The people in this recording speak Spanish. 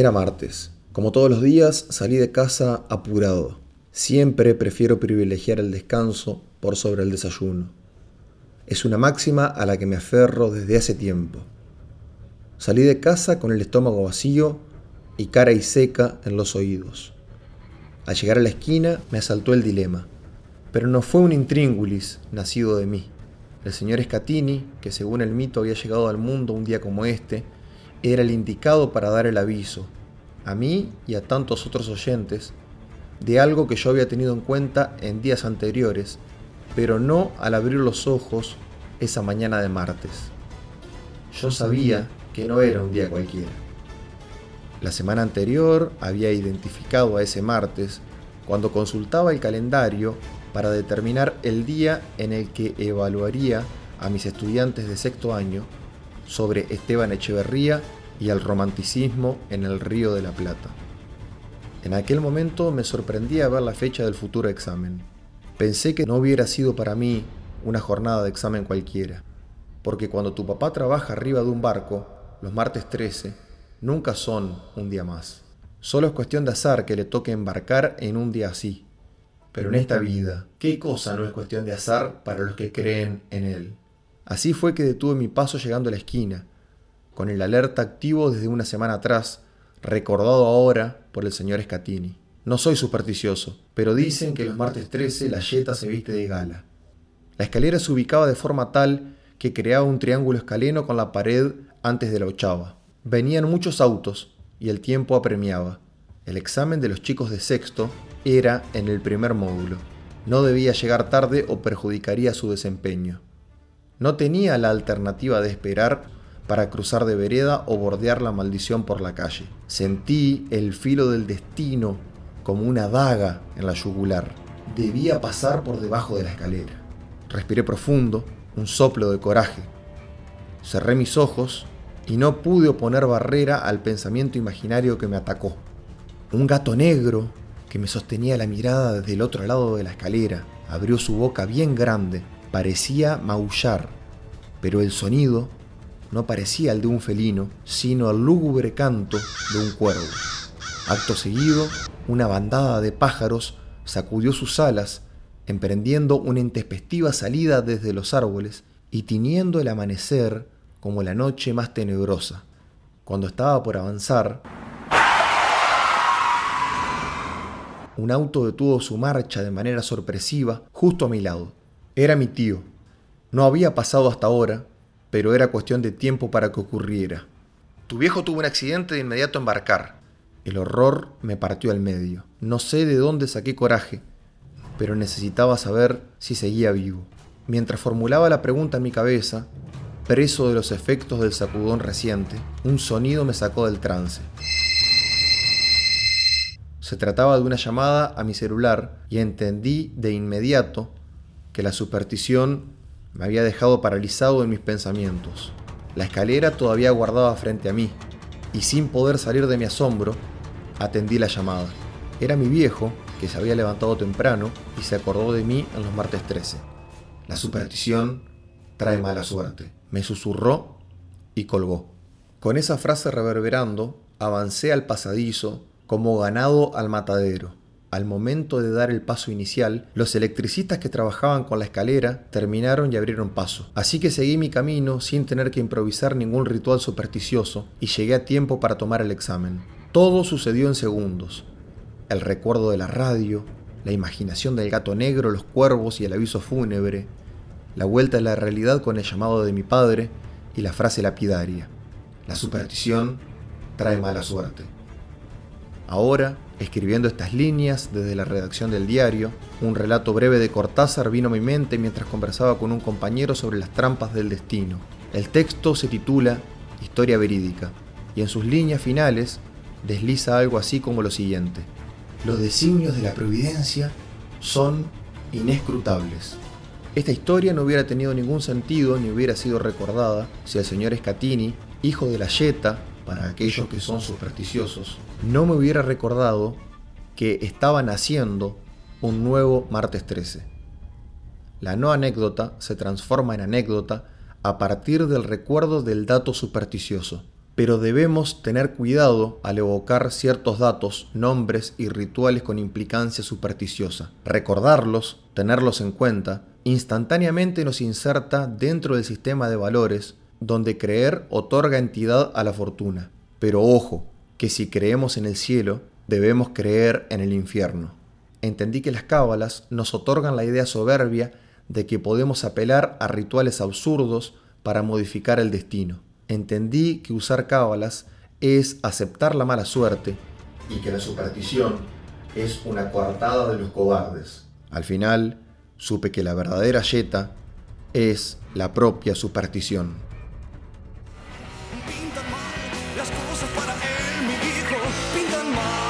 Era martes. Como todos los días, salí de casa apurado. Siempre prefiero privilegiar el descanso por sobre el desayuno. Es una máxima a la que me aferro desde hace tiempo. Salí de casa con el estómago vacío y cara y seca en los oídos. Al llegar a la esquina me asaltó el dilema, pero no fue un intríngulis nacido de mí. El señor Scatini, que según el mito había llegado al mundo un día como este, era el indicado para dar el aviso, a mí y a tantos otros oyentes, de algo que yo había tenido en cuenta en días anteriores, pero no al abrir los ojos esa mañana de martes. Yo sabía que no era un día cualquiera. La semana anterior había identificado a ese martes cuando consultaba el calendario para determinar el día en el que evaluaría a mis estudiantes de sexto año sobre Esteban Echeverría y el romanticismo en el Río de la Plata. En aquel momento me sorprendía ver la fecha del futuro examen. Pensé que no hubiera sido para mí una jornada de examen cualquiera, porque cuando tu papá trabaja arriba de un barco, los martes 13, nunca son un día más. Solo es cuestión de azar que le toque embarcar en un día así. Pero en esta vida, ¿qué cosa no es cuestión de azar para los que creen en él? Así fue que detuve mi paso llegando a la esquina, con el alerta activo desde una semana atrás, recordado ahora por el señor Scatini. No soy supersticioso, pero dicen que los martes 13 la yeta se viste de gala. La escalera se ubicaba de forma tal que creaba un triángulo escaleno con la pared antes de la ochava. Venían muchos autos y el tiempo apremiaba. El examen de los chicos de sexto era en el primer módulo. No debía llegar tarde o perjudicaría su desempeño. No tenía la alternativa de esperar para cruzar de vereda o bordear la maldición por la calle. Sentí el filo del destino como una daga en la yugular. Debía pasar por debajo de la escalera. Respiré profundo, un soplo de coraje. Cerré mis ojos y no pude oponer barrera al pensamiento imaginario que me atacó. Un gato negro que me sostenía la mirada desde el otro lado de la escalera abrió su boca bien grande parecía maullar, pero el sonido no parecía el de un felino, sino el lúgubre canto de un cuervo. Acto seguido, una bandada de pájaros sacudió sus alas, emprendiendo una intempestiva salida desde los árboles y tiñendo el amanecer como la noche más tenebrosa. Cuando estaba por avanzar, un auto detuvo su marcha de manera sorpresiva justo a mi lado. Era mi tío. No había pasado hasta ahora, pero era cuestión de tiempo para que ocurriera. Tu viejo tuvo un accidente de inmediato embarcar. El horror me partió al medio. No sé de dónde saqué coraje, pero necesitaba saber si seguía vivo. Mientras formulaba la pregunta en mi cabeza, preso de los efectos del sacudón reciente, un sonido me sacó del trance. Se trataba de una llamada a mi celular y entendí de inmediato que la superstición me había dejado paralizado en mis pensamientos. La escalera todavía guardaba frente a mí y sin poder salir de mi asombro, atendí la llamada. Era mi viejo, que se había levantado temprano y se acordó de mí en los martes 13. La superstición trae mala suerte. Me susurró y colgó. Con esa frase reverberando, avancé al pasadizo como ganado al matadero. Al momento de dar el paso inicial, los electricistas que trabajaban con la escalera terminaron y abrieron paso. Así que seguí mi camino sin tener que improvisar ningún ritual supersticioso y llegué a tiempo para tomar el examen. Todo sucedió en segundos. El recuerdo de la radio, la imaginación del gato negro, los cuervos y el aviso fúnebre, la vuelta a la realidad con el llamado de mi padre y la frase lapidaria. La superstición trae mala suerte. Ahora, escribiendo estas líneas desde la redacción del diario, un relato breve de Cortázar vino a mi mente mientras conversaba con un compañero sobre las trampas del destino. El texto se titula Historia verídica y en sus líneas finales desliza algo así como lo siguiente. Los designios de la providencia son inescrutables. Esta historia no hubiera tenido ningún sentido ni hubiera sido recordada si el señor Scatini, hijo de la Yeta, para aquellos que son supersticiosos, no me hubiera recordado que estaba naciendo un nuevo martes 13. La no anécdota se transforma en anécdota a partir del recuerdo del dato supersticioso. pero debemos tener cuidado al evocar ciertos datos, nombres y rituales con implicancia supersticiosa. Recordarlos, tenerlos en cuenta, instantáneamente nos inserta dentro del sistema de valores donde creer otorga entidad a la fortuna. Pero ojo, que si creemos en el cielo, debemos creer en el infierno. Entendí que las cábalas nos otorgan la idea soberbia de que podemos apelar a rituales absurdos para modificar el destino. Entendí que usar cábalas es aceptar la mala suerte y que la superstición es una coartada de los cobardes. Al final, supe que la verdadera yeta es la propia superstición. tomorrow.